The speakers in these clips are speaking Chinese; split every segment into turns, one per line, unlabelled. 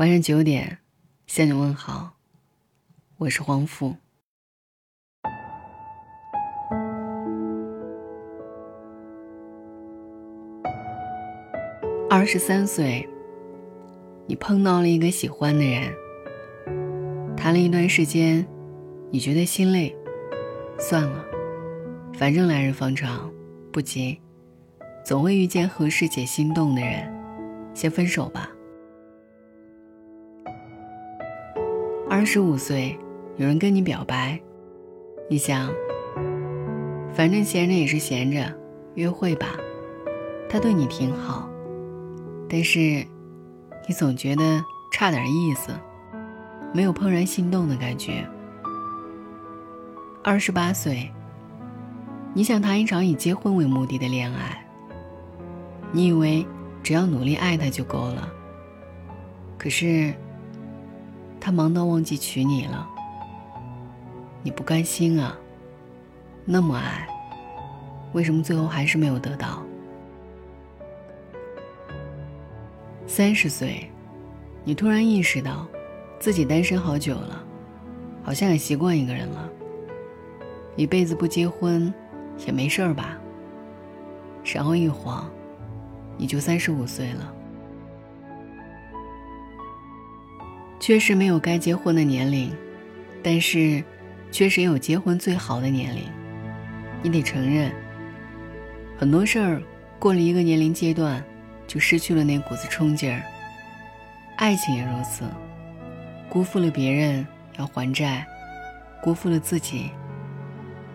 晚上九点，向你问好，我是黄富。二十三岁，你碰到了一个喜欢的人，谈了一段时间，你觉得心累，算了，反正来日方长，不急，总会遇见合适且心动的人，先分手吧。二十五岁，有人跟你表白，你想，反正闲着也是闲着，约会吧。他对你挺好，但是你总觉得差点意思，没有怦然心动的感觉。二十八岁，你想谈一场以结婚为目的的恋爱，你以为只要努力爱他就够了，可是。他忙到忘记娶你了，你不甘心啊？那么爱，为什么最后还是没有得到？三十岁，你突然意识到，自己单身好久了，好像也习惯一个人了。一辈子不结婚，也没事儿吧？然后一晃，你就三十五岁了。确实没有该结婚的年龄，但是，确实有结婚最好的年龄。你得承认，很多事儿过了一个年龄阶段，就失去了那股子冲劲儿。爱情也如此，辜负了别人要还债，辜负了自己，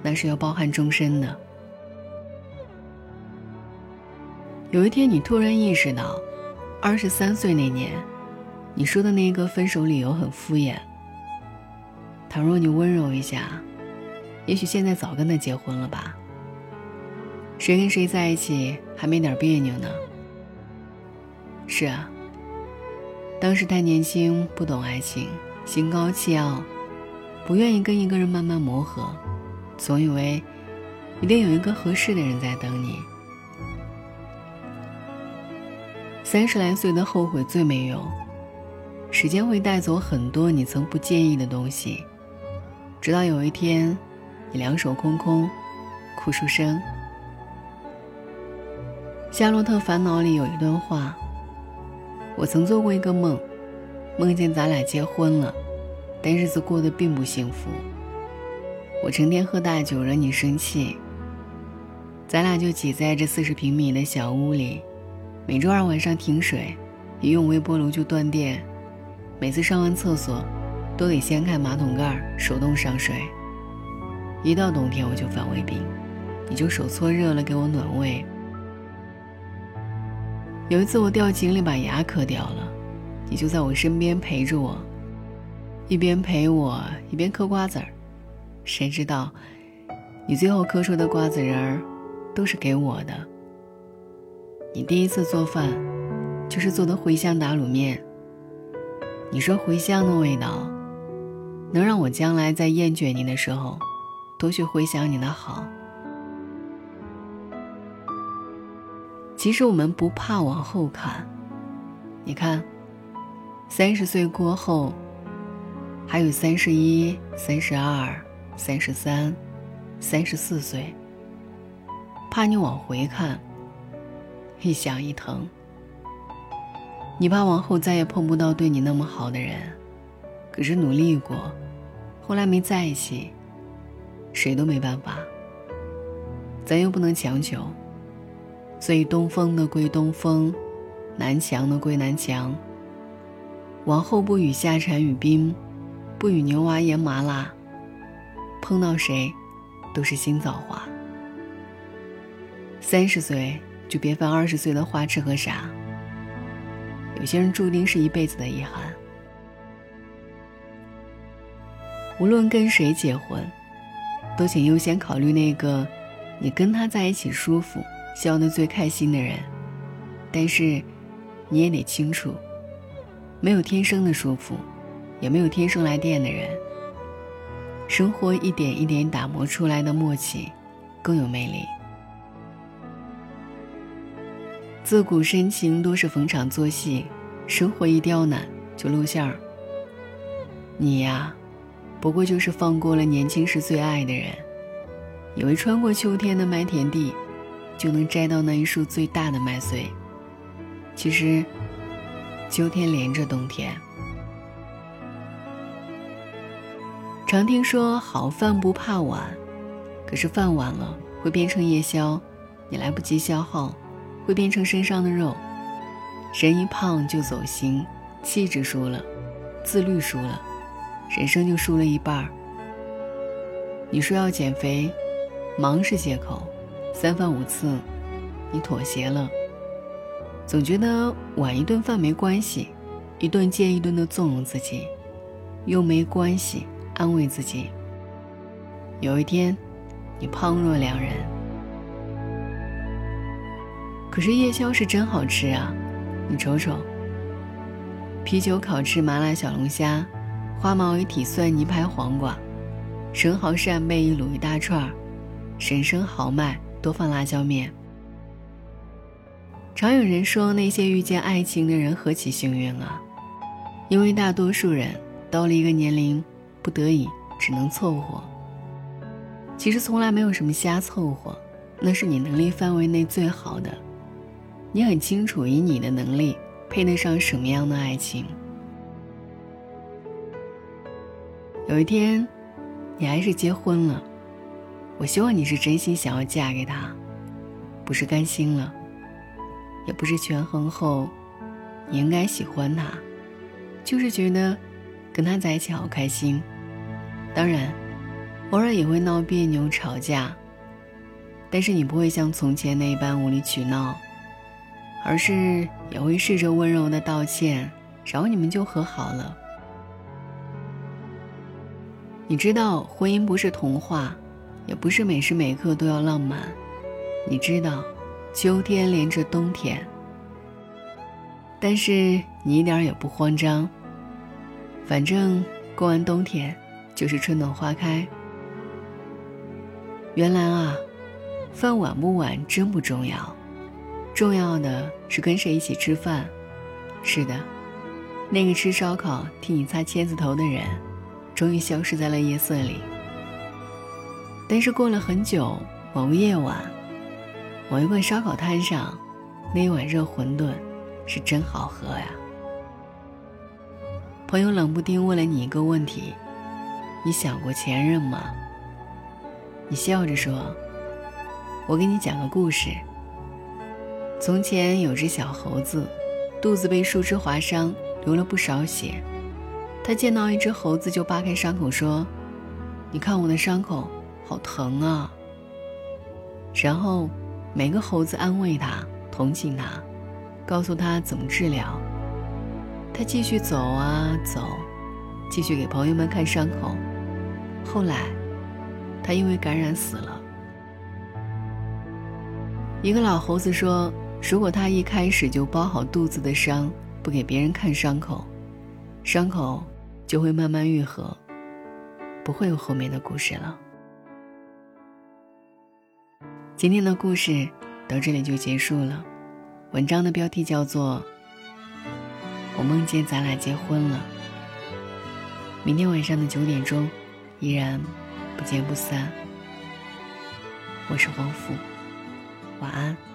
那是要包含终身的。有一天，你突然意识到，二十三岁那年。你说的那个分手理由很敷衍。倘若你温柔一下，也许现在早跟他结婚了吧。谁跟谁在一起还没点别扭呢？是啊，当时太年轻，不懂爱情，心高气傲，不愿意跟一个人慢慢磨合，总以为一定有一个合适的人在等你。三十来岁的后悔最没用。时间会带走很多你曾不介意的东西，直到有一天，你两手空空，哭出声。《夏洛特烦恼》里有一段话：“我曾做过一个梦，梦见咱俩结婚了，但日子过得并不幸福。我成天喝大酒惹你生气，咱俩就挤在这四十平米的小屋里，每周二晚上停水，一用微波炉就断电。”每次上完厕所，都得掀开马桶盖手动上水。一到冬天我就犯胃病，你就手搓热了给我暖胃。有一次我掉井里把牙磕掉了，你就在我身边陪着我，一边陪我一边嗑瓜子儿。谁知道，你最后嗑出的瓜子仁儿，都是给我的。你第一次做饭，就是做的茴香打卤面。你说茴香的味道，能让我将来在厌倦你的时候，多去回想你的好。其实我们不怕往后看，你看，三十岁过后，还有三十一、三十二、三十三、三十四岁。怕你往回看，一想一疼。你怕往后再也碰不到对你那么好的人，可是努力过，后来没在一起，谁都没办法。咱又不能强求，所以东风的归东风，南墙的归南墙。往后不与夏蝉语冰，不与牛蛙言麻辣。碰到谁，都是心造化。三十岁就别犯二十岁的花痴和傻。有些人注定是一辈子的遗憾。无论跟谁结婚，都请优先考虑那个你跟他在一起舒服、笑得最开心的人。但是，你也得清楚，没有天生的舒服，也没有天生来电的人。生活一点一点打磨出来的默契，更有魅力。自古深情多是逢场作戏，生活一刁难，就露馅儿。你呀，不过就是放过了年轻时最爱的人，以为穿过秋天的麦田地，就能摘到那一束最大的麦穗。其实，秋天连着冬天。常听说好饭不怕晚，可是饭晚了会变成夜宵，你来不及消耗，会变成身上的肉。人一胖就走形，气质输了，自律输了，人生就输了一半儿。你说要减肥，忙是借口，三番五次，你妥协了。总觉得晚一顿饭没关系，一顿接一顿的纵容自己，又没关系，安慰自己。有一天，你胖若两人。可是夜宵是真好吃啊，你瞅瞅。啤酒烤翅、麻辣小龙虾、花毛一体蒜泥拍黄瓜、生蚝扇贝一卤一大串儿，神生豪迈多放辣椒面。常有人说，那些遇见爱情的人何其幸运啊！因为大多数人到了一个年龄，不得已只能凑合。其实从来没有什么瞎凑合，那是你能力范围内最好的。你很清楚，以你的能力配得上什么样的爱情。有一天，你还是结婚了，我希望你是真心想要嫁给他，不是甘心了。也不是权衡后，你应该喜欢他，就是觉得跟他在一起好开心。当然，偶尔也会闹别扭、吵架，但是你不会像从前那般无理取闹，而是也会试着温柔的道歉，然后你们就和好了。你知道，婚姻不是童话，也不是每时每刻都要浪漫。你知道。秋天连着冬天，但是你一点也不慌张。反正过完冬天就是春暖花开。原来啊，饭晚不晚真不重要，重要的是跟谁一起吃饭。是的，那个吃烧烤替你擦签子头的人，终于消失在了夜色里。但是过了很久，某个夜晚。某一个烧烤摊上，那一碗热馄饨是真好喝呀。朋友冷不丁问了你一个问题：“你想过前任吗？”你笑着说：“我给你讲个故事。从前有只小猴子，肚子被树枝划伤，流了不少血。他见到一只猴子就扒开伤口说：‘你看我的伤口，好疼啊。’然后。”每个猴子安慰他，同情他，告诉他怎么治疗。他继续走啊走，继续给朋友们看伤口。后来，他因为感染死了。一个老猴子说：“如果他一开始就包好肚子的伤，不给别人看伤口，伤口就会慢慢愈合，不会有后面的故事了。”今天的故事到这里就结束了。文章的标题叫做《我梦见咱俩结婚了》。明天晚上的九点钟，依然不见不散。我是黄甫，晚安。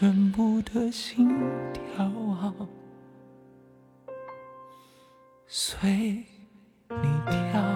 全部的心跳，随你跳。